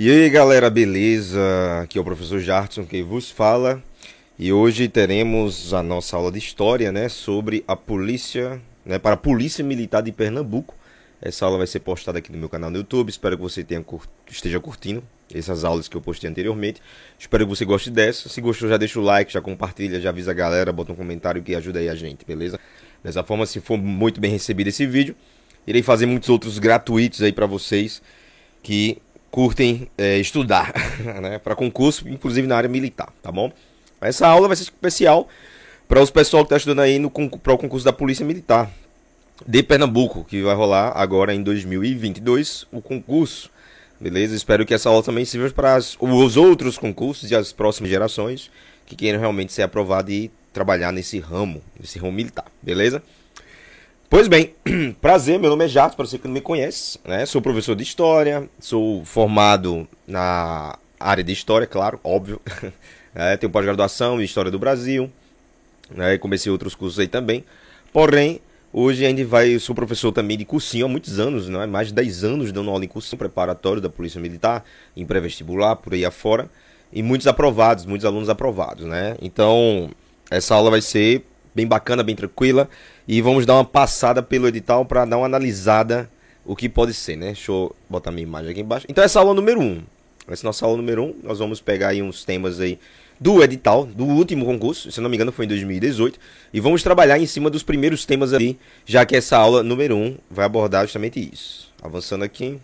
E aí galera, beleza? Aqui é o professor Jartson que vos fala e hoje teremos a nossa aula de história, né, sobre a polícia, né, para a Polícia Militar de Pernambuco. Essa aula vai ser postada aqui no meu canal no YouTube, espero que você tenha esteja curtindo essas aulas que eu postei anteriormente. Espero que você goste dessa. Se gostou, já deixa o like, já compartilha, já avisa a galera, bota um comentário que ajuda aí a gente, beleza? Dessa forma, se for muito bem recebido esse vídeo, irei fazer muitos outros gratuitos aí para vocês que curtem é, estudar né, para concurso, inclusive na área militar, tá bom? Essa aula vai ser especial para os pessoal que está estudando aí no para o concurso da Polícia Militar de Pernambuco, que vai rolar agora em 2022 o concurso. Beleza? Espero que essa aula também sirva para os outros concursos e as próximas gerações que queiram realmente ser aprovados e trabalhar nesse ramo, nesse ramo militar. Beleza? Pois bem, prazer, meu nome é Jato, para você que não me conhece, né? Sou professor de História, sou formado na área de História, claro, óbvio. É, tenho pós-graduação em História do Brasil, né? comecei outros cursos aí também. Porém, hoje ainda vai, sou professor também de cursinho há muitos anos, né? mais de 10 anos dando aula em cursinho preparatório da Polícia Militar, em pré-vestibular, por aí afora. E muitos aprovados, muitos alunos aprovados, né? Então, essa aula vai ser bem bacana, bem tranquila. E vamos dar uma passada pelo edital para dar uma analisada o que pode ser, né? Deixa eu botar minha imagem aqui embaixo. Então essa aula número 1. Um. Essa nossa aula número 1, um, nós vamos pegar aí uns temas aí do edital, do último concurso, se não me engano foi em 2018, e vamos trabalhar em cima dos primeiros temas ali, já que essa aula número 1 um vai abordar justamente isso. Avançando aqui,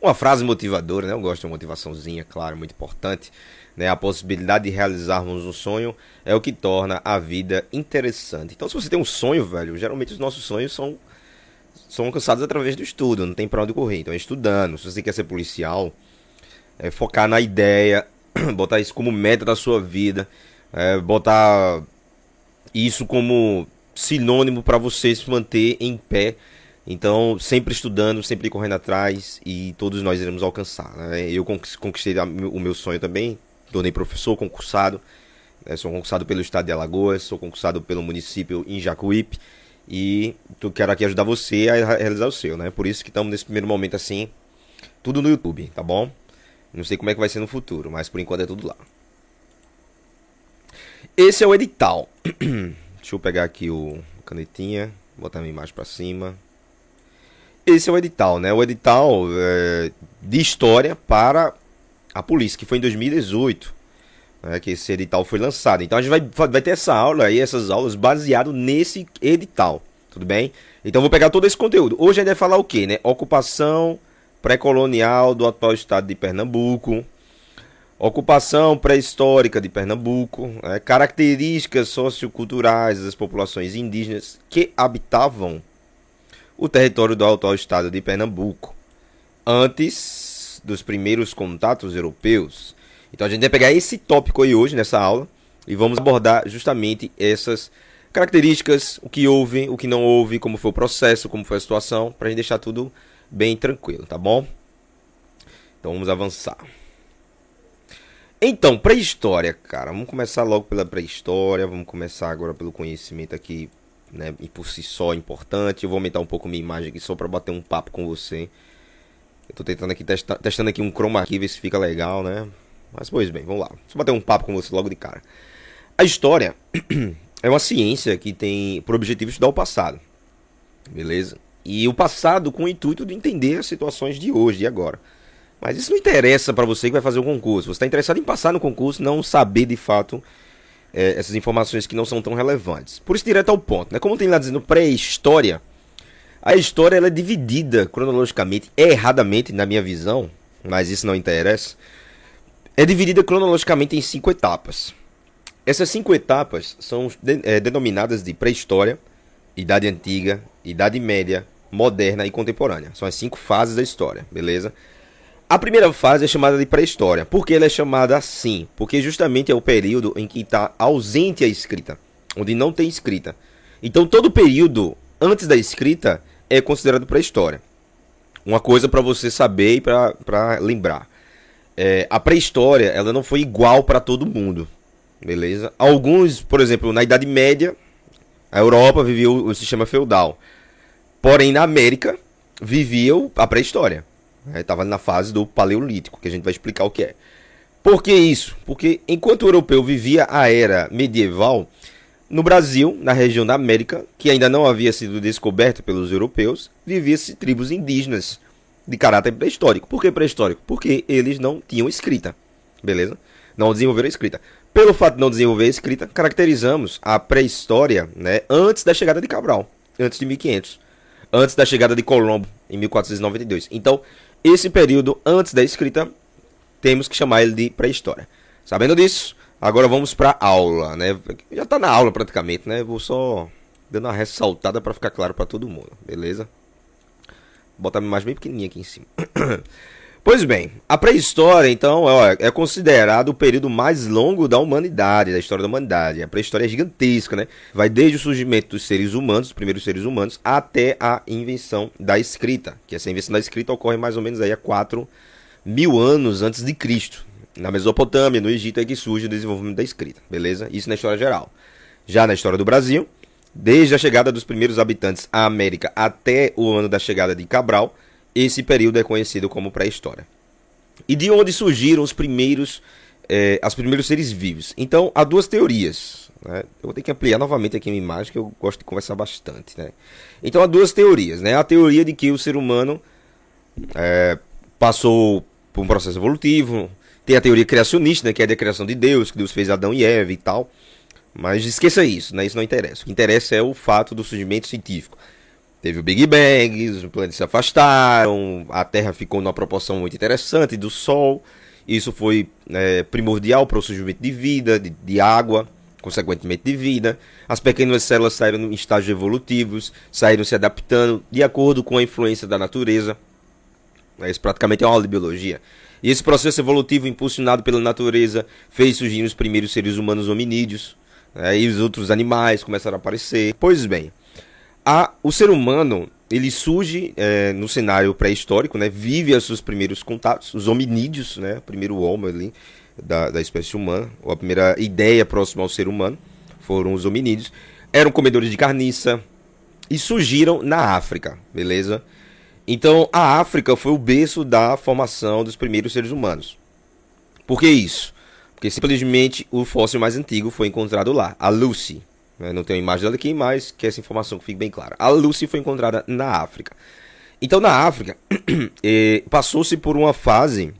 uma frase motivadora, né? Eu gosto de uma motivaçãozinha, claro, muito importante. Né? A possibilidade de realizarmos um sonho é o que torna a vida interessante. Então, se você tem um sonho, velho, geralmente os nossos sonhos são, são alcançados através do estudo, não tem pra onde correr. Então, é estudando. Se você quer ser policial, é focar na ideia, botar isso como meta da sua vida, é botar isso como sinônimo para você se manter em pé. Então, sempre estudando, sempre correndo atrás e todos nós iremos alcançar. Né? Eu conquistei o meu sonho também, tornei professor concursado, né, sou concursado pelo estado de Alagoas, sou concursado pelo município em Jacuípe e tu quero aqui ajudar você a realizar o seu, né? Por isso que estamos nesse primeiro momento assim, tudo no YouTube, tá bom? Não sei como é que vai ser no futuro, mas por enquanto é tudo lá. Esse é o edital. Deixa eu pegar aqui o canetinha, botar minha imagem para cima. Esse é o edital, né? O edital é, de história para a polícia, que foi em 2018, né, que esse edital foi lançado. Então a gente vai, vai ter essa aula aí, essas aulas baseado nesse edital, tudo bem? Então vou pegar todo esse conteúdo. Hoje a gente vai falar o que, né? Ocupação pré-colonial do atual estado de Pernambuco, ocupação pré-histórica de Pernambuco, né, características socioculturais das populações indígenas que habitavam o território do atual estado de Pernambuco antes dos primeiros contatos europeus. Então a gente vai pegar esse tópico aí hoje nessa aula e vamos abordar justamente essas características, o que houve, o que não houve, como foi o processo, como foi a situação, para a gente deixar tudo bem tranquilo, tá bom? Então vamos avançar. Então, pré-história, cara. Vamos começar logo pela pré-história. Vamos começar agora pelo conhecimento aqui, né? E por si só importante. Eu vou aumentar um pouco minha imagem aqui só para bater um papo com você. Eu tô tentando aqui, testa, testando aqui um chroma aqui, ver se fica legal, né? Mas, pois bem, vamos lá. Deixa eu bater um papo com você logo de cara. A história é uma ciência que tem por objetivo estudar o passado. Beleza? E o passado com o intuito de entender as situações de hoje e agora. Mas isso não interessa para você que vai fazer o concurso. Você está interessado em passar no concurso, não saber de fato é, essas informações que não são tão relevantes. Por isso, direto ao ponto. Né? Como tem lá dizendo pré-história, a história ela é dividida cronologicamente, erradamente na minha visão, mas isso não interessa. É dividida cronologicamente em cinco etapas. Essas cinco etapas são é, denominadas de pré-história, idade antiga, idade média, moderna e contemporânea. São as cinco fases da história, beleza? A primeira fase é chamada de pré-história. Por que ela é chamada assim? Porque justamente é o período em que está ausente a escrita, onde não tem escrita. Então todo período antes da escrita é considerado pré-história. Uma coisa para você saber e para lembrar. É, a pré-história ela não foi igual para todo mundo, beleza? Alguns, por exemplo, na Idade Média, a Europa vivia o, o sistema feudal. Porém, na América, vivia a pré-história. Estava né? na fase do Paleolítico, que a gente vai explicar o que é. Por que isso? Porque enquanto o europeu vivia a era medieval, no Brasil, na região da América, que ainda não havia sido descoberta pelos europeus, vivia-se tribos indígenas de caráter pré-histórico. Por que pré-histórico? Porque eles não tinham escrita, beleza? Não desenvolveram escrita. Pelo fato de não desenvolver escrita, caracterizamos a pré-história né, antes da chegada de Cabral, antes de 1500, antes da chegada de Colombo, em 1492. Então, esse período antes da escrita, temos que chamar ele de pré-história. Sabendo disso, agora vamos para aula, né? Já está na aula praticamente, né? Vou só dando uma ressaltada para ficar claro para todo mundo, beleza? Vou botar a imagem bem pequenininha aqui em cima. Pois bem, a pré-história, então, é, é considerado o período mais longo da humanidade, da história da humanidade. A pré-história é gigantesca, né? Vai desde o surgimento dos seres humanos, os primeiros seres humanos, até a invenção da escrita. Que essa invenção da escrita ocorre mais ou menos aí a 4 mil anos antes de Cristo. Na Mesopotâmia, no Egito, é que surge o desenvolvimento da escrita, beleza? Isso na história geral. Já na história do Brasil, desde a chegada dos primeiros habitantes à América até o ano da chegada de Cabral, esse período é conhecido como pré-história. E de onde surgiram os primeiros, é, os primeiros seres vivos? Então, há duas teorias. Né? Eu vou ter que ampliar novamente aqui a minha imagem, que eu gosto de conversar bastante. Né? Então, há duas teorias. Né? A teoria de que o ser humano é, passou por um processo evolutivo. Tem a teoria criacionista, né? que é a criação de Deus, que Deus fez Adão e Eva e tal. Mas esqueça isso, né? isso não interessa. O que interessa é o fato do surgimento científico. Teve o Big Bang, os planetas se afastaram, a Terra ficou numa proporção muito interessante do Sol. Isso foi é, primordial para o surgimento de vida, de, de, água, consequentemente de vida. As pequenas células saíram em estágios evolutivos, saíram se adaptando de acordo com a influência da natureza. Isso praticamente é uma aula de biologia. E esse processo evolutivo impulsionado pela natureza fez surgir os primeiros seres humanos hominídeos. Né, e os outros animais começaram a aparecer. Pois bem, a, o ser humano ele surge é, no cenário pré-histórico, né? Vive os seus primeiros contatos, os hominídeos, né? O primeiro homem ali da, da espécie humana, ou a primeira ideia próxima ao ser humano, foram os hominídeos. Eram comedores de carniça e surgiram na África, beleza? Então, a África foi o berço da formação dos primeiros seres humanos. Por que isso? Porque simplesmente o fóssil mais antigo foi encontrado lá, a Lucy, né? Não tenho a imagem dela aqui, mas que essa informação fique bem clara. A Lucy foi encontrada na África. Então, na África, eh, passou-se por uma fase,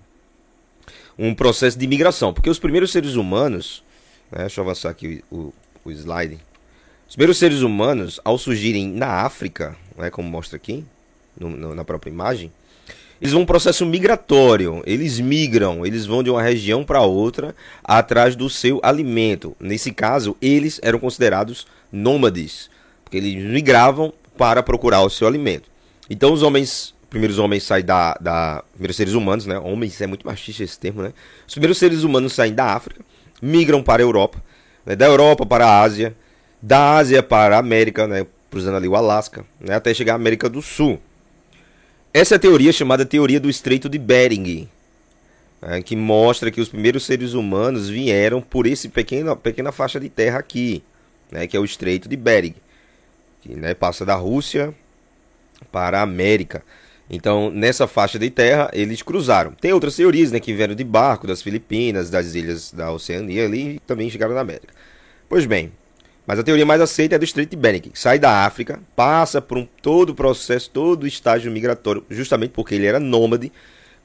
um processo de migração, porque os primeiros seres humanos, né, deixa eu avançar aqui o, o slide. Os primeiros seres humanos, ao surgirem na África, né, como mostra aqui, no, no, na própria imagem, eles vão um processo migratório. Eles migram, eles vão de uma região para outra atrás do seu alimento. Nesse caso, eles eram considerados nômades, porque eles migravam para procurar o seu alimento. Então, os homens, primeiros homens saem da, da primeiros seres humanos, né? Homens é muito machista esse termo, né? Os primeiros seres humanos saem da África, migram para a Europa, né? da Europa para a Ásia, da Ásia para a América, né? Cruzando ali o Alasca, né? Até chegar à América do Sul. Essa é a teoria chamada teoria do Estreito de Bering, né, que mostra que os primeiros seres humanos vieram por esse pequena, pequena faixa de terra aqui, né, que é o Estreito de Bering, que né, passa da Rússia para a América. Então, nessa faixa de terra, eles cruzaram. Tem outras teorias né, que vieram de barco das Filipinas, das ilhas da Oceania ali e também chegaram na América. Pois bem, mas a teoria mais aceita é do de Bering, que sai da África, passa por um, todo o processo, todo o estágio migratório, justamente porque ele era nômade,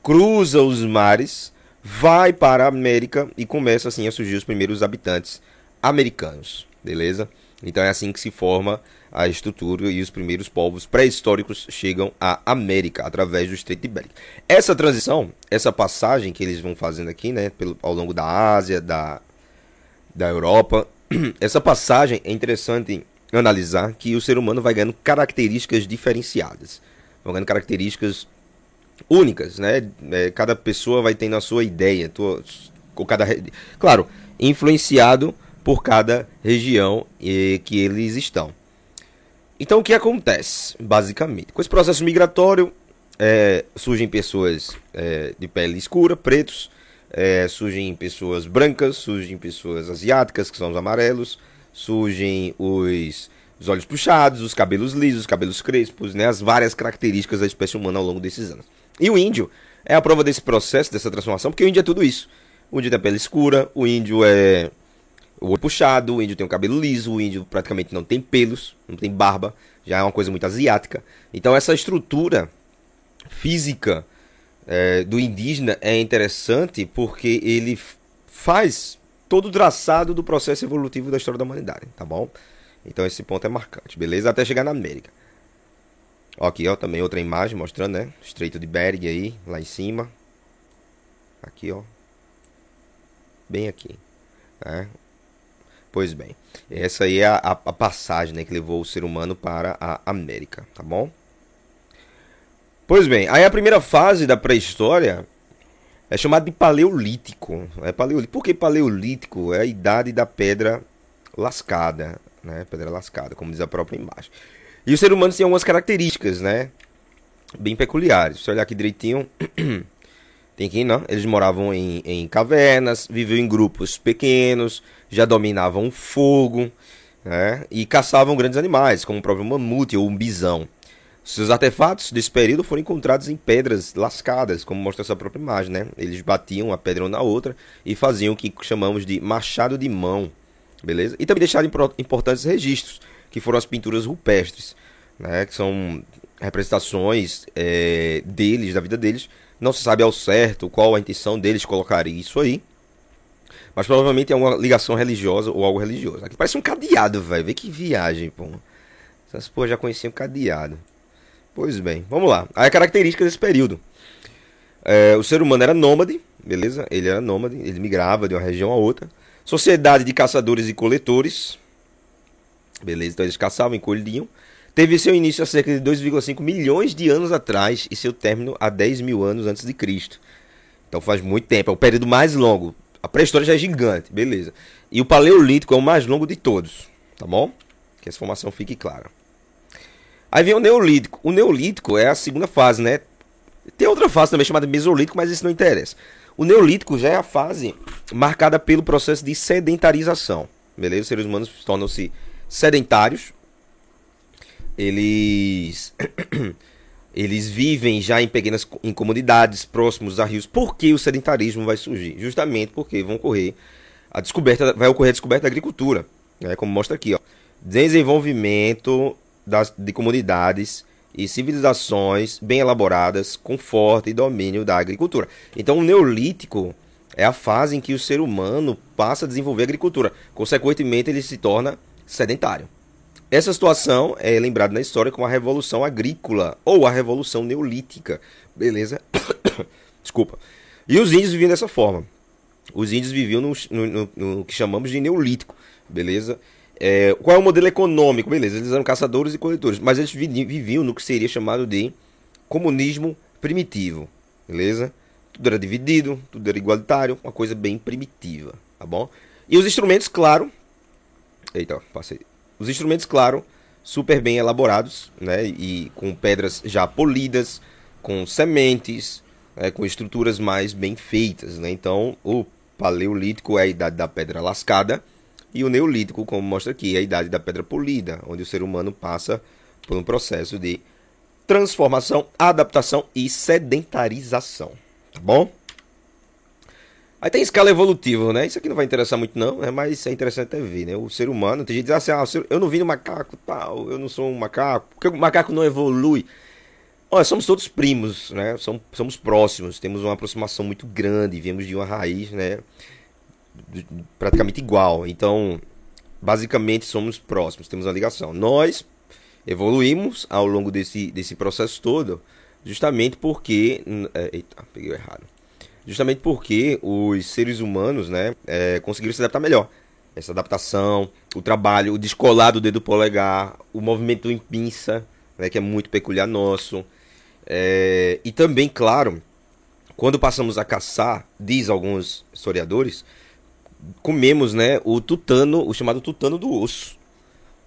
cruza os mares, vai para a América e começa assim a surgir os primeiros habitantes americanos, beleza? Então é assim que se forma a estrutura e os primeiros povos pré-históricos chegam à América através do Estreito de Bering. Essa transição, essa passagem que eles vão fazendo aqui, né, pelo, ao longo da Ásia, da, da Europa essa passagem é interessante analisar que o ser humano vai ganhando características diferenciadas, vai ganhando características únicas, né? É, cada pessoa vai tendo a sua ideia, tua, cada, claro, influenciado por cada região e, que eles estão. Então, o que acontece, basicamente? Com esse processo migratório, é, surgem pessoas é, de pele escura, pretos, é, surgem pessoas brancas, surgem pessoas asiáticas, que são os amarelos, surgem os, os olhos puxados, os cabelos lisos, os cabelos crespos, né, as várias características da espécie humana ao longo desses anos. E o índio é a prova desse processo, dessa transformação, porque o índio é tudo isso. O índio tem a pele escura, o índio é o olho puxado, o índio tem o cabelo liso, o índio praticamente não tem pelos, não tem barba, já é uma coisa muito asiática. Então essa estrutura física é, do indígena é interessante porque ele faz todo o traçado do processo evolutivo da história da humanidade, tá bom? Então esse ponto é marcante, beleza? Até chegar na América. Aqui, ó, também outra imagem mostrando, né? Estreito de Bering aí, lá em cima. Aqui, ó. Bem aqui. Né? Pois bem, essa aí é a, a, passagem né, que levou o ser humano para a América, tá bom? Pois bem, aí a primeira fase da pré-história é chamada de Paleolítico. É paleolítico. Por que Paleolítico? É a idade da pedra lascada, né? Pedra lascada, como diz a própria imagem. E o ser humano tem algumas características, né? Bem peculiares. Se olhar aqui direitinho, tem aqui, não? Eles moravam em, em cavernas, viviam em grupos pequenos, já dominavam o fogo, né? E caçavam grandes animais, como o próprio mamute ou um bisão. Seus artefatos desse período foram encontrados em pedras lascadas, como mostra essa própria imagem, né? Eles batiam a pedra uma na outra e faziam o que chamamos de machado de mão, beleza? E também deixaram importantes registros, que foram as pinturas rupestres, né? Que são representações é, deles, da vida deles. Não se sabe ao certo qual a intenção deles colocar isso aí, mas provavelmente é uma ligação religiosa ou algo religioso. Aqui parece um cadeado, velho. Vê que viagem, pô. Essas porra já conheciam cadeado. Pois bem, vamos lá. Aí a característica desse período. É, o ser humano era nômade, beleza? Ele era nômade, ele migrava de uma região a outra. Sociedade de caçadores e coletores. Beleza, então eles caçavam e colhiam. Teve seu início há cerca de 2,5 milhões de anos atrás e seu término há 10 mil anos antes de Cristo. Então faz muito tempo, é o período mais longo. A pré-história já é gigante, beleza. E o Paleolítico é o mais longo de todos, tá bom? Que essa informação fique clara. Aí vem o Neolítico. O Neolítico é a segunda fase, né? Tem outra fase também chamada Mesolítico, mas isso não interessa. O Neolítico já é a fase marcada pelo processo de sedentarização. Beleza? Os seres humanos tornam-se sedentários. Eles eles vivem já em pequenas em comunidades próximos a rios. Por que o sedentarismo vai surgir? Justamente porque vão ocorrer a descoberta, vai ocorrer a descoberta da agricultura, né? Como mostra aqui, ó. Desenvolvimento das, de comunidades e civilizações bem elaboradas com forte domínio da agricultura. Então, o neolítico é a fase em que o ser humano passa a desenvolver a agricultura. Consequentemente, ele se torna sedentário. Essa situação é lembrada na história como a Revolução Agrícola ou a Revolução Neolítica. Beleza? Desculpa. E os índios viviam dessa forma. Os índios viviam no, no, no, no que chamamos de Neolítico. Beleza? É, qual é o modelo econômico? Beleza, eles eram caçadores e coletores, mas eles viviam no que seria chamado de comunismo primitivo, beleza? Tudo era dividido, tudo era igualitário, uma coisa bem primitiva, tá bom? E os instrumentos, claro. Eita, passei. Os instrumentos, claro, super bem elaborados, né? E com pedras já polidas, com sementes, né? com estruturas mais bem feitas, né? Então, o paleolítico é a idade da pedra lascada e o Neolítico, como mostra aqui, é a idade da pedra polida, onde o ser humano passa por um processo de transformação, adaptação e sedentarização. Tá bom? Aí tem escala evolutiva, né? Isso aqui não vai interessar muito, não, né? mas é interessante até ver, né? O ser humano, tem gente que diz assim, ah, eu não vim no macaco tal, eu não sou um macaco, porque o macaco não evolui. Olha, somos todos primos, né? Somos, somos próximos, temos uma aproximação muito grande, viemos de uma raiz, né? Praticamente igual. Então, basicamente somos próximos, temos uma ligação. Nós evoluímos ao longo desse, desse processo todo, justamente porque. É, eita, peguei errado. Justamente porque os seres humanos né, é, conseguiram se adaptar melhor. Essa adaptação, o trabalho, o descolar do dedo polegar, o movimento em pinça, né, que é muito peculiar nosso. É, e também, claro, quando passamos a caçar, diz alguns historiadores, comemos, né, o tutano, o chamado tutano do osso,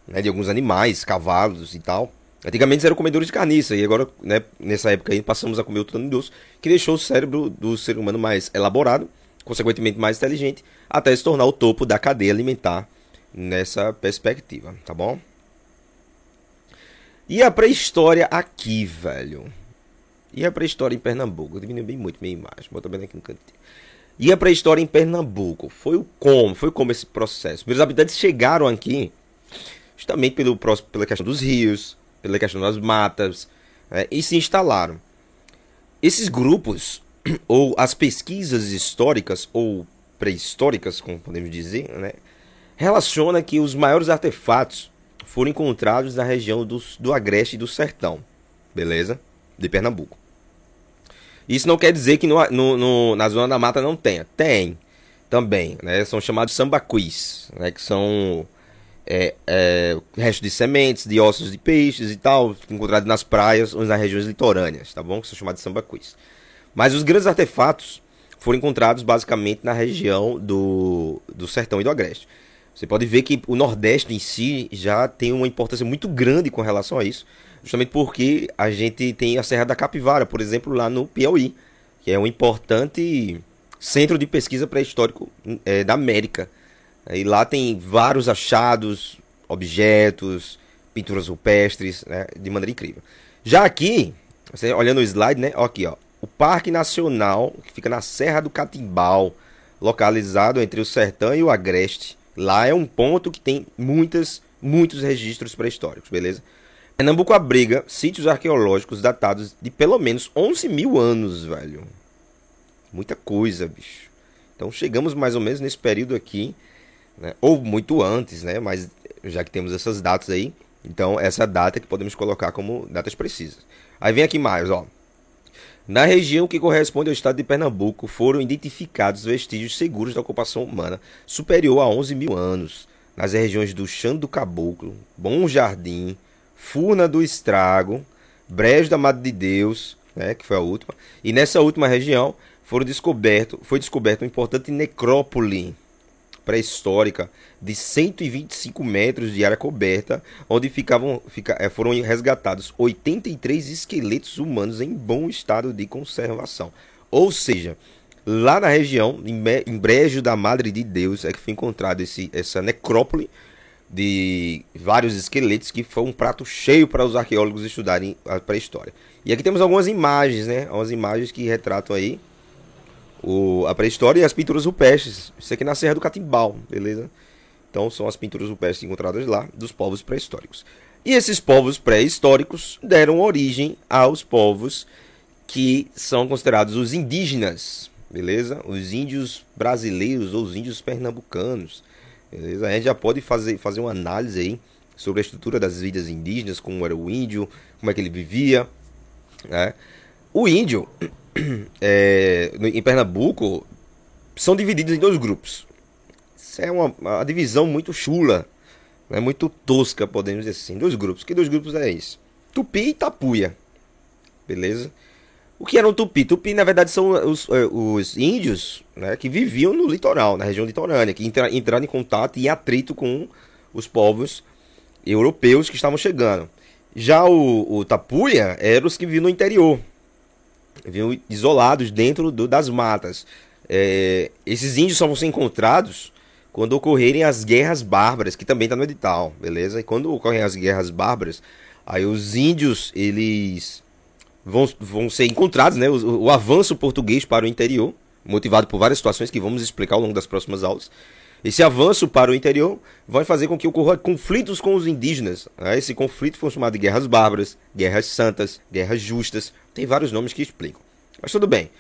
né, de alguns animais, cavalos e tal. Antigamente eram comedores de carniça e agora, né, nessa época aí passamos a comer o tutano do osso, que deixou o cérebro do ser humano mais elaborado, consequentemente mais inteligente, até se tornar o topo da cadeia alimentar nessa perspectiva, tá bom? E a pré-história aqui, velho. E a pré-história em Pernambuco? Eu diminui bem muito minha imagem, bota bem aqui no cantinho. E a pré-história em Pernambuco? Foi o como? Foi como esse processo? Os habitantes chegaram aqui justamente pelo, pela questão dos rios, pela questão das matas, né, e se instalaram. Esses grupos, ou as pesquisas históricas, ou pré-históricas, como podemos dizer, né, relaciona que os maiores artefatos foram encontrados na região do, do Agreste e do Sertão, beleza? De Pernambuco. Isso não quer dizer que no, no, no, na zona da mata não tenha. Tem também, né? São chamados sambaquis, né? Que são é, é, restos de sementes, de ossos de peixes e tal, encontrados nas praias ou nas regiões litorâneas, tá bom? Que são chamados de sambaquis. Mas os grandes artefatos foram encontrados basicamente na região do, do Sertão e do Agreste. Você pode ver que o Nordeste em si já tem uma importância muito grande com relação a isso, justamente porque a gente tem a Serra da Capivara, por exemplo, lá no Piauí, que é um importante centro de pesquisa pré-histórico é, da América. E lá tem vários achados, objetos, pinturas rupestres, né, de maneira incrível. Já aqui, você olhando o slide, né, ó, aqui, ó, o Parque Nacional, que fica na Serra do Catimbau, localizado entre o Sertão e o Agreste. Lá é um ponto que tem muitas, muitos registros pré-históricos, beleza? Pernambuco abriga sítios arqueológicos datados de pelo menos 11 mil anos, velho. Muita coisa, bicho. Então chegamos mais ou menos nesse período aqui né? ou muito antes, né? Mas já que temos essas datas aí, então essa data que podemos colocar como datas precisas. Aí vem aqui mais, ó. Na região que corresponde ao estado de Pernambuco, foram identificados vestígios seguros da ocupação humana superior a 11 mil anos, nas regiões do Chão do Caboclo, Bom Jardim, Furna do Estrago, Brejo da Mata de Deus, né, que foi a última, e nessa última região foram descoberto, foi descoberto uma importante necrópole pré-histórica de 125 metros de área coberta, onde ficavam, fica, eh, foram resgatados 83 esqueletos humanos em bom estado de conservação. Ou seja, lá na região, em Brejo da Madre de Deus, é que foi encontrado esse, essa necrópole de vários esqueletos que foi um prato cheio para os arqueólogos estudarem a pré-história. E aqui temos algumas imagens, né? Algumas imagens que retratam aí o, a pré-história e as pinturas rupestres. Isso aqui na Serra do Catimbau, beleza? Então são as pinturas rupestres encontradas lá dos povos pré-históricos. E esses povos pré-históricos deram origem aos povos que são considerados os indígenas, beleza? Os índios brasileiros ou os índios pernambucanos, beleza? A gente já pode fazer, fazer uma análise aí sobre a estrutura das vidas indígenas, como era o índio, como é que ele vivia, né? O índio, é, em Pernambuco são divididos em dois grupos. Isso é uma, uma divisão muito chula, né, muito tosca, podemos dizer assim. Dois grupos. Que dois grupos é isso? Tupi e Tapuia. Beleza? O que eram Tupi? Tupi, na verdade, são os, é, os índios né, que viviam no litoral, na região litorânea, que entra, entraram em contato e atrito com os povos europeus que estavam chegando. Já o, o Tapuia eram os que viviam no interior, vinham isolados dentro do, das matas. É, esses índios só vão ser encontrados quando ocorrerem as guerras bárbaras, que também está no edital, beleza? E quando ocorrem as guerras bárbaras, aí os índios, eles vão, vão ser encontrados, né? O, o avanço português para o interior, motivado por várias situações que vamos explicar ao longo das próximas aulas. Esse avanço para o interior vai fazer com que ocorram conflitos com os indígenas. Né? Esse conflito foi chamado de guerras bárbaras, guerras santas, guerras justas. Tem vários nomes que explicam. Mas tudo bem.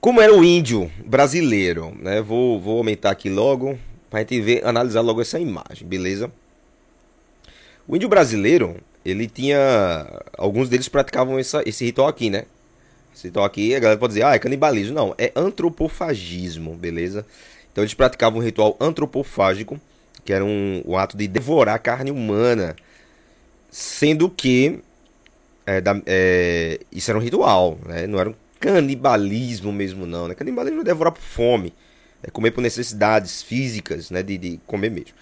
Como era o índio brasileiro? Né? Vou, vou aumentar aqui logo para a gente ver, analisar logo essa imagem, beleza? O índio brasileiro, ele tinha. Alguns deles praticavam essa, esse ritual aqui, né? Esse ritual aqui, a galera pode dizer, ah, é canibalismo. Não, é antropofagismo, beleza? Então eles praticavam um ritual antropofágico, que era um, um ato de devorar carne humana, sendo que é, da, é, isso era um ritual, né? não era um canibalismo mesmo não. Né? Canibalismo é devorar por fome, é comer por necessidades físicas, né? de, de comer mesmo.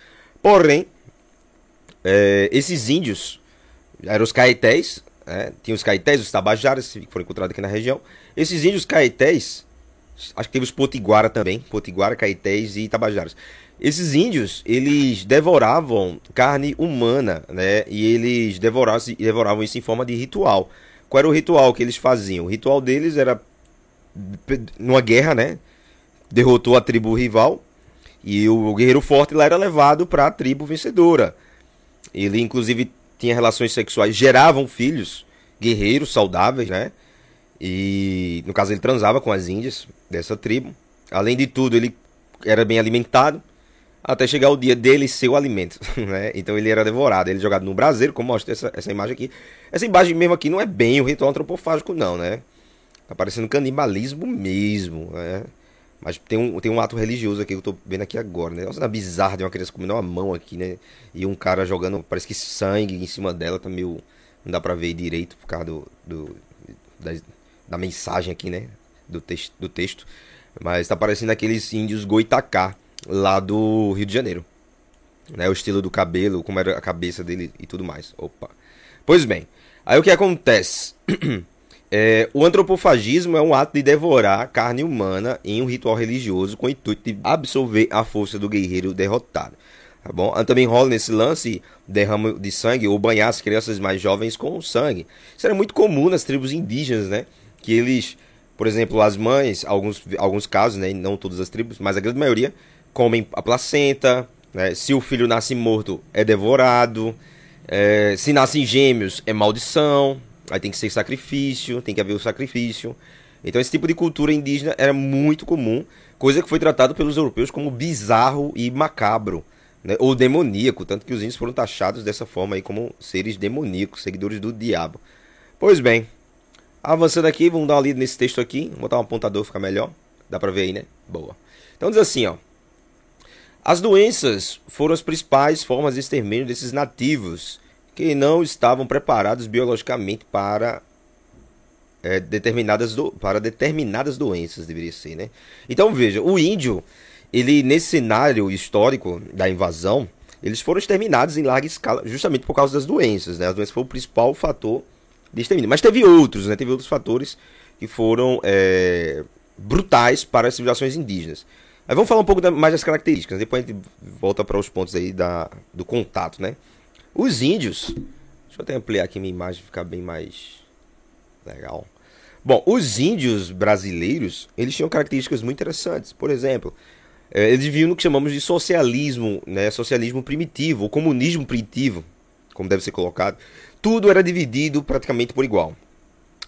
Porém, é, esses índios eram os caetés, né? tinha os caetés, os tabajaras, que foram encontrados aqui na região. Esses índios caetés Acho que teve os Potiguara também. Potiguara, Caetés e Tabajaras. Esses índios, eles devoravam carne humana, né? E eles devoravam, devoravam isso em forma de ritual. Qual era o ritual que eles faziam? O ritual deles era numa guerra, né? Derrotou a tribo rival e o guerreiro forte lá era levado para a tribo vencedora. Ele inclusive tinha relações sexuais, geravam filhos guerreiros saudáveis, né? E no caso ele transava com as índias dessa tribo. Além de tudo, ele era bem alimentado até chegar o dia dele ser o alimento, né? Então ele era devorado, ele jogado no braseiro, como mostra essa, essa imagem aqui. Essa imagem mesmo aqui não é bem o ritual antropofágico não, né? Tá parecendo canibalismo mesmo, né? Mas tem um, tem um ato religioso aqui que eu tô vendo aqui agora, né? Nossa, bizarro de uma criança comendo uma mão aqui, né? E um cara jogando, parece que sangue em cima dela, tá meio... Não dá pra ver direito por causa do, do da, da mensagem aqui, né? Do, tex, do texto. Mas tá parecendo aqueles índios goitacá, lá do Rio de Janeiro. Né? O estilo do cabelo, como era a cabeça dele e tudo mais. Opa. Pois bem, aí o que acontece? é, o antropofagismo é um ato de devorar carne humana em um ritual religioso com o intuito de absorver a força do guerreiro derrotado. Tá bom? Também rola nesse lance derrame de sangue ou banhar as crianças mais jovens com sangue. Isso era muito comum nas tribos indígenas, né? Que eles, por exemplo, as mães, alguns, alguns casos, né? Não todas as tribos, mas a grande maioria, comem a placenta. Né? Se o filho nasce morto, é devorado. É, se nascem gêmeos, é maldição. Aí tem que ser sacrifício, tem que haver o sacrifício. Então esse tipo de cultura indígena era muito comum, coisa que foi tratado pelos europeus como bizarro e macabro né, ou demoníaco, tanto que os índios foram taxados dessa forma aí como seres demoníacos, seguidores do diabo. Pois bem, avançando aqui, vamos dar uma lida nesse texto aqui, vou botar um apontador ficar melhor, dá pra ver aí, né? Boa. Então diz assim, ó. As doenças foram as principais formas de extermínio desses nativos que não estavam preparados biologicamente para é, determinadas do, para determinadas doenças, deveria ser, né? Então veja, o índio ele nesse cenário histórico da invasão, eles foram exterminados em larga escala, justamente por causa das doenças, né? As doenças foram o principal fator de extermínio. Mas teve outros, né? Teve outros fatores que foram é, brutais para as civilizações indígenas. Aí vamos falar um pouco da, mais das características, depois a gente volta para os pontos aí da, do contato, né? Os índios, deixa eu até ampliar aqui minha imagem, ficar bem mais legal. Bom, os índios brasileiros, eles tinham características muito interessantes. Por exemplo, é, eles viviam no que chamamos de socialismo, né? Socialismo primitivo, ou comunismo primitivo, como deve ser colocado. Tudo era dividido praticamente por igual.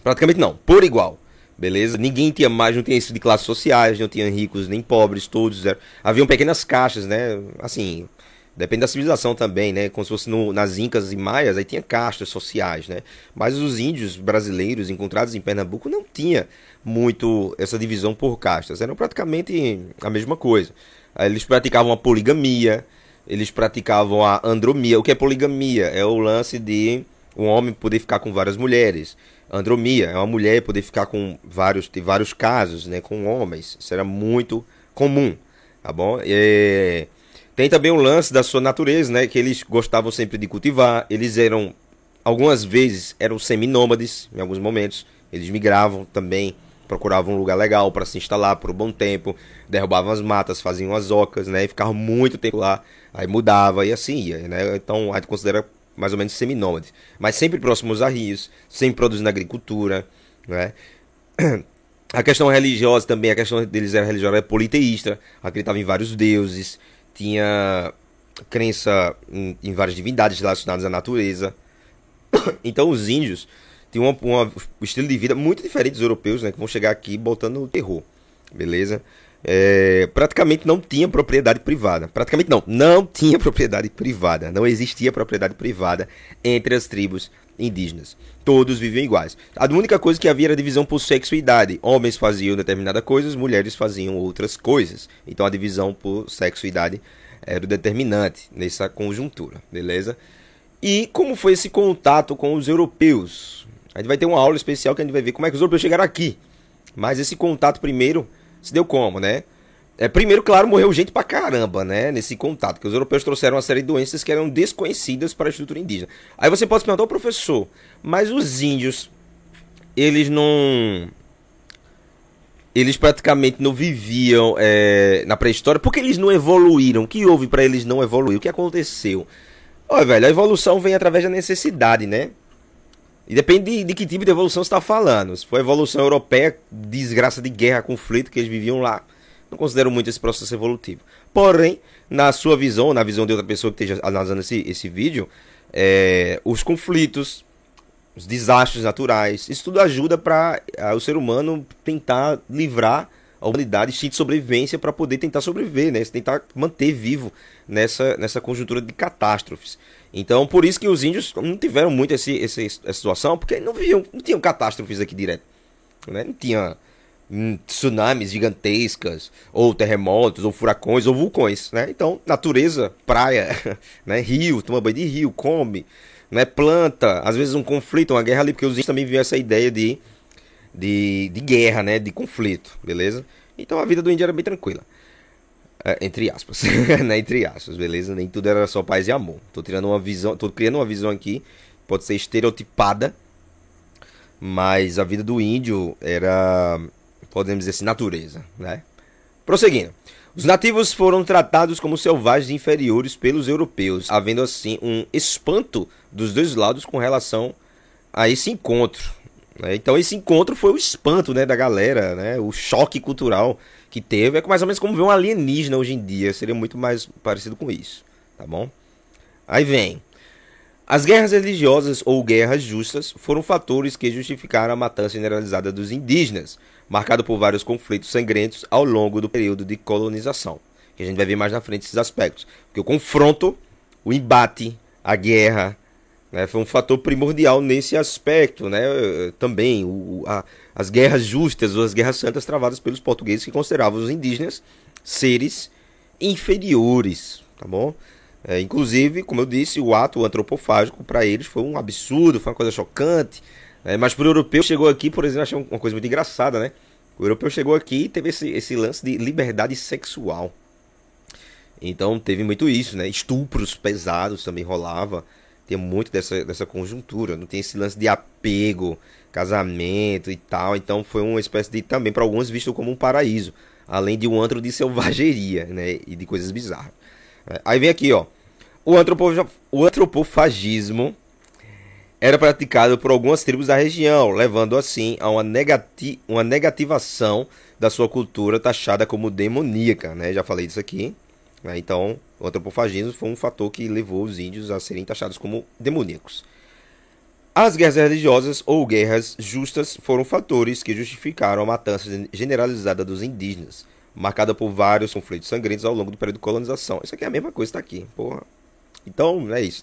Praticamente não, por igual. Beleza? Ninguém tinha mais, não tinha isso de classes sociais, não tinha ricos nem pobres, todos eram. Haviam pequenas caixas, né? Assim, Depende da civilização também, né? Como se fosse no, nas Incas e Maias, aí tinha castas sociais, né? Mas os índios brasileiros encontrados em Pernambuco não tinha muito essa divisão por castas. Eram praticamente a mesma coisa. Eles praticavam a poligamia, eles praticavam a andromia. O que é poligamia? É o lance de um homem poder ficar com várias mulheres. Andromia é uma mulher poder ficar com vários, ter vários casos, né? Com homens. Isso era muito comum, tá bom? E tem também o lance da sua natureza, né? Que eles gostavam sempre de cultivar. Eles eram, algumas vezes, eram seminômades, em alguns momentos. Eles migravam também, procuravam um lugar legal para se instalar por um bom tempo. Derrubavam as matas, faziam as ocas, né? E ficavam muito tempo lá. Aí mudava e assim ia, né? Então a gente considera mais ou menos seminômades. Mas sempre próximos a rios, sempre produzindo agricultura, né? A questão religiosa também, a questão deles era religiosa, era politeísta, acreditavam em vários deuses, tinha crença em, em várias divindades relacionadas à natureza. Então os índios tinham um estilo de vida muito diferente dos europeus, né? Que vão chegar aqui botando terror, beleza? É, praticamente não tinha propriedade privada. Praticamente não, não tinha propriedade privada. Não existia propriedade privada entre as tribos indígenas. Todos viviam iguais. A única coisa que havia era divisão por sexo e idade. Homens faziam determinadas coisas, mulheres faziam outras coisas. Então a divisão por sexo e idade era o determinante nessa conjuntura, beleza? E como foi esse contato com os europeus? A gente vai ter uma aula especial que a gente vai ver como é que os europeus chegaram aqui. Mas esse contato primeiro se deu como, né? É, primeiro, claro, morreu gente pra caramba, né? Nesse contato, que os europeus trouxeram uma série de doenças que eram desconhecidas para a estrutura indígena. Aí você pode se perguntar, professor, mas os índios, eles não. Eles praticamente não viviam é, na pré-história. Por que eles não evoluíram? O que houve para eles não evoluir? O que aconteceu? Olha, velho, a evolução vem através da necessidade, né? E depende de, de que tipo de evolução você está falando. Se for evolução europeia, desgraça de guerra, conflito que eles viviam lá, não considero muito esse processo evolutivo. Porém, na sua visão, na visão de outra pessoa que esteja analisando esse, esse vídeo, é, os conflitos, os desastres naturais, isso tudo ajuda para o ser humano tentar livrar a humanidade de sobrevivência para poder tentar sobreviver, né? Tentar manter vivo nessa, nessa conjuntura de catástrofes. Então, por isso que os índios não tiveram muito esse, esse, essa situação, porque não viviam, não tinham catástrofes aqui direto. Né? Não tinha hum, tsunamis gigantescas, ou terremotos, ou furacões, ou vulcões. Né? Então, natureza, praia, né? rio, toma banho de rio, come, né? planta, às vezes um conflito, uma guerra ali, porque os índios também viviam essa ideia de, de, de guerra, né? de conflito, beleza? Então a vida do índio era bem tranquila. É, entre aspas, né? Entre aspas, beleza? Nem tudo era só paz e amor. Tô tirando uma visão, tô criando uma visão aqui, pode ser estereotipada, mas a vida do índio era, podemos dizer assim, natureza, né? Prosseguindo. Os nativos foram tratados como selvagens inferiores pelos europeus, havendo assim um espanto dos dois lados com relação a esse encontro. Né? Então esse encontro foi o espanto né, da galera, né? o choque cultural que teve. É mais ou menos como ver um alienígena hoje em dia. Seria muito mais parecido com isso. Tá bom? Aí vem. As guerras religiosas ou guerras justas foram fatores que justificaram a matança generalizada dos indígenas, marcado por vários conflitos sangrentos ao longo do período de colonização. Que a gente vai ver mais na frente esses aspectos. Porque o confronto, o embate, a guerra, né, foi um fator primordial nesse aspecto, né? Também o, a, as guerras justas ou as guerras santas travadas pelos portugueses que consideravam os indígenas seres inferiores, tá bom? É, inclusive, como eu disse, o ato antropofágico para eles foi um absurdo, foi uma coisa chocante. Né? Mas para o europeu chegou aqui, por exemplo, achei uma coisa muito engraçada, né? O europeu chegou aqui e teve esse, esse lance de liberdade sexual. Então teve muito isso, né? Estupros pesados também rolava tem muito dessa, dessa conjuntura, não tem esse lance de apego, casamento e tal. Então foi uma espécie de também para alguns visto como um paraíso, além de um antro de selvageria, né, e de coisas bizarras. É, aí vem aqui, ó, o, o antropofagismo era praticado por algumas tribos da região, levando assim a uma, negati uma negativação da sua cultura taxada como demoníaca, né? Já falei disso aqui. Né? Então, o antropofagismo foi um fator que levou os índios a serem taxados como demoníacos. As guerras religiosas ou guerras justas foram fatores que justificaram a matança generalizada dos indígenas, marcada por vários conflitos sangrentos ao longo do período de colonização. Isso aqui é a mesma coisa, está aqui, porra. Então, é isso.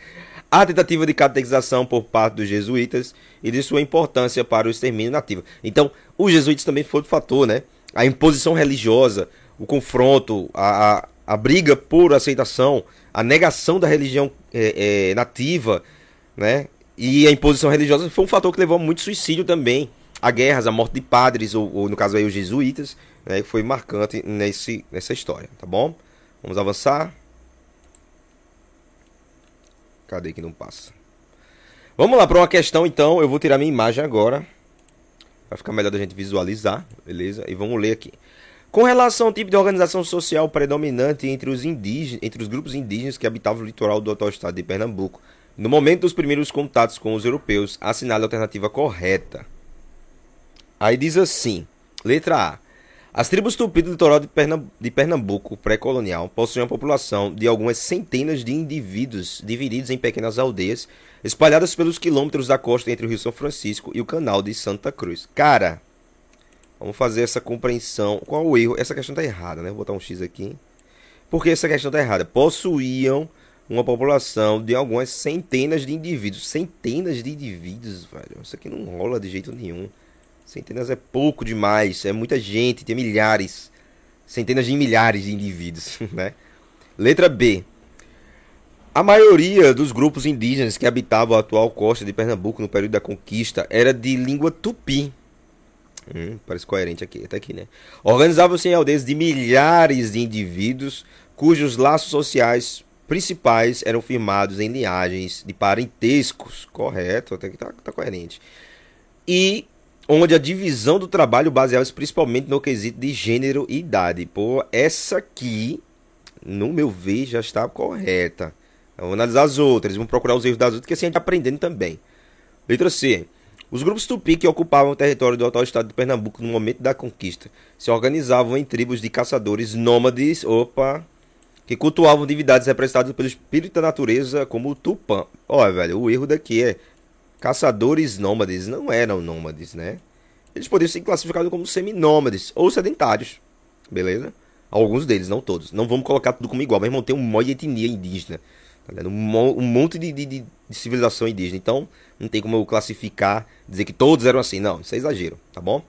a tentativa de catequização por parte dos jesuítas e de sua importância para o extermínio nativo. Então, os jesuítas também foram fator, né? A imposição religiosa, o confronto, a briga por aceitação, a negação da religião é, é, nativa, né? E a imposição religiosa foi um fator que levou a muito suicídio também. A guerras, a morte de padres, ou, ou no caso aí os jesuítas, né? Foi marcante nesse, nessa história, tá bom? Vamos avançar. Cadê que não passa? Vamos lá para uma questão então. Eu vou tirar minha imagem agora. Vai ficar melhor da gente visualizar, beleza? E vamos ler aqui. Com relação ao tipo de organização social predominante entre os, indígenas, entre os grupos indígenas que habitavam o litoral do atual estado de Pernambuco, no momento dos primeiros contatos com os europeus, assinale a alternativa correta. Aí diz assim: letra A. As tribos tupi do litoral de Pernambuco pré-colonial possuem uma população de algumas centenas de indivíduos divididos em pequenas aldeias espalhadas pelos quilômetros da costa entre o Rio São Francisco e o canal de Santa Cruz. Cara, Vamos fazer essa compreensão. Qual o erro? Essa questão está errada, né? Vou botar um X aqui. Por que essa questão está errada? Possuíam uma população de algumas centenas de indivíduos. Centenas de indivíduos, velho. Isso aqui não rola de jeito nenhum. Centenas é pouco demais. É muita gente. Tem milhares. Centenas de milhares de indivíduos, né? Letra B. A maioria dos grupos indígenas que habitavam a atual costa de Pernambuco no período da conquista era de língua tupi. Hum, parece coerente aqui, até aqui, né? Organizavam-se em aldeias de milhares de indivíduos cujos laços sociais principais eram firmados em linhagens de parentescos. Correto, até que tá, tá coerente. E onde a divisão do trabalho baseava-se principalmente no quesito de gênero e idade. Pô, essa aqui, no meu ver, já está correta. Vamos analisar as outras, vamos procurar os erros das outras, que assim a gente tá aprendendo também. Letra C. Os grupos tupi que ocupavam o território do atual estado de Pernambuco no momento da conquista se organizavam em tribos de caçadores nômades, opa, que cultuavam divindades representadas pelo espírito da natureza, como o Tupã. Olha, velho, o erro daqui é caçadores nômades não eram nômades, né? Eles poderiam ser classificados como seminômades ou sedentários, beleza? Alguns deles, não todos. Não vamos colocar tudo como igual, mas irmão, tem um monte de etnia indígena, tá um, um monte de, de, de, civilização indígena. Então, não tem como eu classificar, dizer que todos eram assim. Não, isso é exagero, tá bom?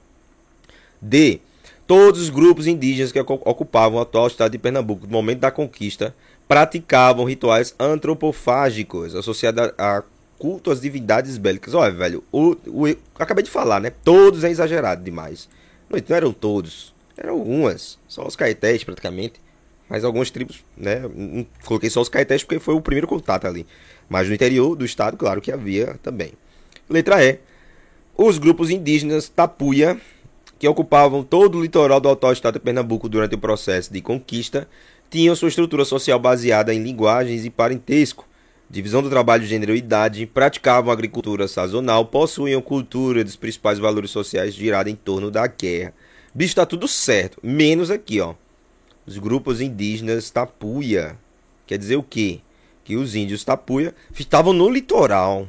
D. Todos os grupos indígenas que ocupavam o atual estado de Pernambuco no momento da conquista praticavam rituais antropofágicos associados a culto às divindades bélicas. Olha, velho, o, o, eu acabei de falar, né? Todos é exagerado demais. Não, não eram todos, eram algumas. Só os caetés, praticamente. Mas algumas tribos, né? Coloquei só os caetés porque foi o primeiro contato ali. Mas no interior do estado, claro que havia também. Letra E. Os grupos indígenas Tapuia que ocupavam todo o litoral do atual estado de Pernambuco durante o processo de conquista, tinham sua estrutura social baseada em linguagens e parentesco, divisão do trabalho gênero e idade, praticavam agricultura sazonal, possuíam cultura dos principais valores sociais girada em torno da guerra. Bicho, tá tudo certo, menos aqui, ó. Os grupos indígenas Tapuia. Quer dizer o quê? Que os índios Tapuia estavam no litoral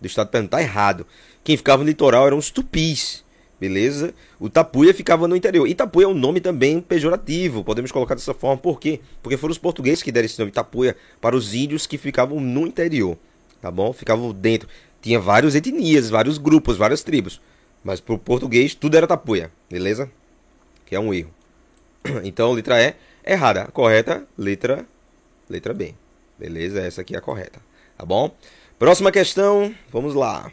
do estado de. Tá errado. Quem ficava no litoral eram os tupis beleza? O Tapuia ficava no interior. E Tapuia é um nome também pejorativo, podemos colocar dessa forma. Por quê? Porque foram os portugueses que deram esse nome Tapuia para os índios que ficavam no interior, tá bom? Ficavam dentro. Tinha várias etnias, vários grupos, várias tribos. Mas para o português tudo era Tapuia, beleza? Que é um erro. Então, letra E, errada. Correta, letra, letra B. Beleza? Essa aqui é a correta. Tá bom? Próxima questão, vamos lá.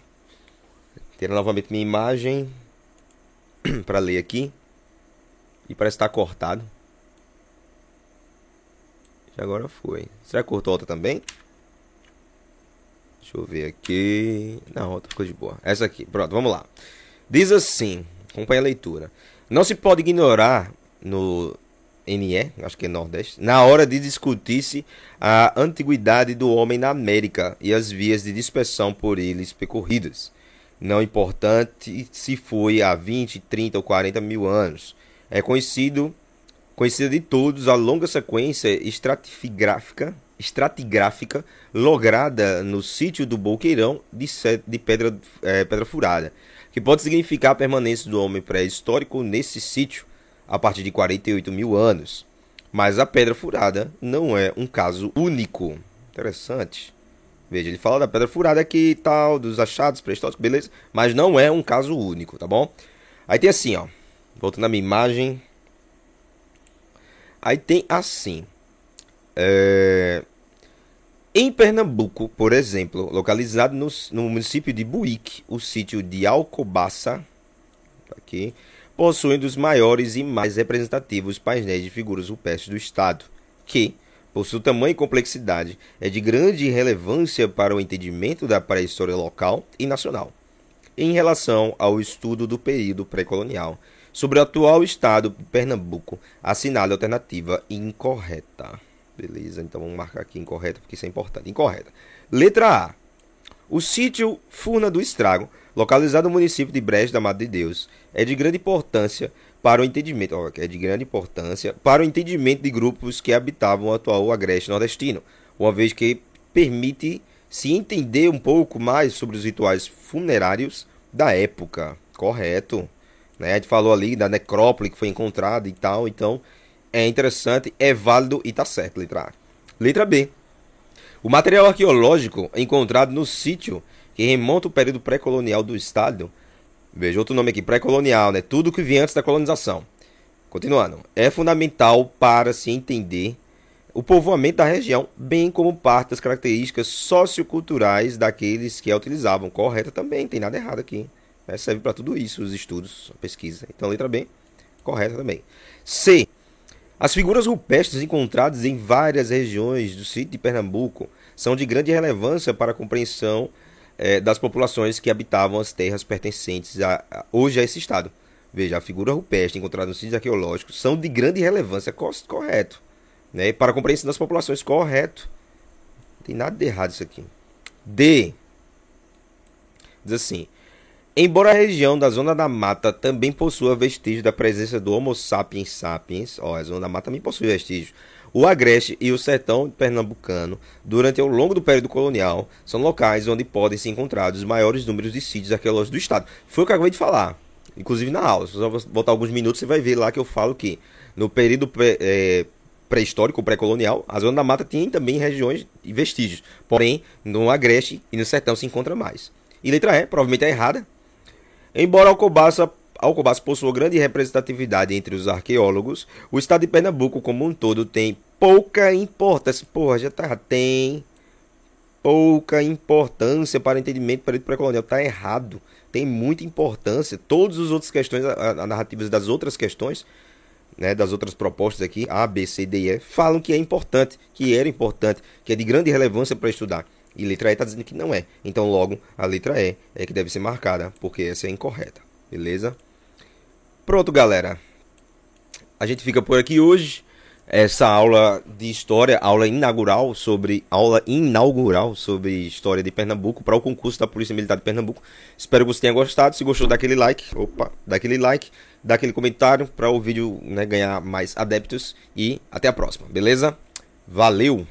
Ter novamente minha imagem. para ler aqui. E parece estar tá cortado. Já agora foi. Será que cortou outra também? Deixa eu ver aqui. Não, outra coisa de boa. Essa aqui. Pronto, vamos lá. Diz assim. Acompanha a leitura. Não se pode ignorar no NE, acho que é Nordeste, na hora de discutir-se a antiguidade do homem na América e as vias de dispersão por eles percorridas não importante se foi há 20, 30 ou 40 mil anos. É conhecido, conhecida de todos a longa sequência estratigráfica, estratigráfica lograda no sítio do Boqueirão de, de pedra, é, pedra furada, que pode significar a permanência do homem pré-histórico nesse sítio a partir de 48 mil anos. Mas a pedra furada não é um caso único. Interessante. Veja, ele fala da pedra furada aqui e tal, dos achados pré-históricos, beleza? Mas não é um caso único, tá bom? Aí tem assim, ó. Voltando na minha imagem. Aí tem assim. É... Em Pernambuco, por exemplo, localizado no, no município de Buíque, o sítio de Alcobaça, aqui, possui um dos maiores e mais representativos painéis de figuras rupestres do estado, que, por seu tamanho e complexidade, é de grande relevância para o entendimento da pré-história local e nacional. Em relação ao estudo do período pré-colonial, sobre o atual estado de Pernambuco, assinale alternativa incorreta. Beleza, então vamos marcar aqui incorreta, porque isso é importante. Incorreta. Letra A. O sítio Furna do Estrago, localizado no município de Brejo da Mata de Deus, é de grande importância para o entendimento, ó, é de grande importância para o entendimento de grupos que habitavam o atual agreste nordestino, uma vez que permite se entender um pouco mais sobre os rituais funerários da época. Correto. Né? A gente falou ali da necrópole que foi encontrada e tal, então é interessante, é válido e tá certo, letra A. Letra B. O material arqueológico encontrado no sítio, que remonta ao período pré-colonial do estado, Veja outro nome aqui, pré-colonial, né? Tudo que vinha antes da colonização. Continuando. É fundamental para se entender o povoamento da região, bem como parte das características socioculturais daqueles que a utilizavam. Correta também, tem nada errado aqui. É, serve para tudo isso, os estudos, a pesquisa. Então, letra B, correta também. C. As figuras rupestres encontradas em várias regiões do sítio de Pernambuco são de grande relevância para a compreensão é, das populações que habitavam as terras pertencentes a, a, hoje a esse estado. Veja, a figura rupestre encontrada nos sítios arqueológicos são de grande relevância, correto. Né? Para a compreensão das populações, correto. Não tem nada de errado isso aqui. D. Diz assim: Embora a região da Zona da Mata também possua vestígios da presença do Homo sapiens sapiens, ó, a Zona da Mata também possui vestígios. O Agreste e o Sertão Pernambucano, durante ao longo do período colonial, são locais onde podem ser encontrados os maiores números de sítios arqueológicos do estado. Foi o que eu acabei de falar, inclusive na aula. Se você voltar alguns minutos, você vai ver lá que eu falo que no período é, pré-histórico, pré-colonial, a Zona da Mata tinha também regiões e vestígios. Porém, no Agreste e no Sertão se encontra mais. E letra E, provavelmente é errada, Embora Alcobaça, Alcobaça possua grande representatividade entre os arqueólogos, o estado de Pernambuco como um todo tem pouca importância. Porra, já tá, tem pouca importância para o entendimento do período pré-colonial. Tá errado. Tem muita importância. Todas as outras questões, as narrativas das outras questões, né, das outras propostas aqui, A, B, C, D e E, falam que é importante, que era importante, que é de grande relevância para estudar. E letra E está dizendo que não é. Então, logo, a letra E é que deve ser marcada, porque essa é incorreta. Beleza? Pronto, galera. A gente fica por aqui hoje. Essa aula de história, aula inaugural sobre aula inaugural sobre história de Pernambuco para o concurso da Polícia Militar de Pernambuco. Espero que você tenha gostado. Se gostou, dá aquele like, opa, dá aquele like, dá aquele comentário para o vídeo né, ganhar mais adeptos e até a próxima, beleza? Valeu!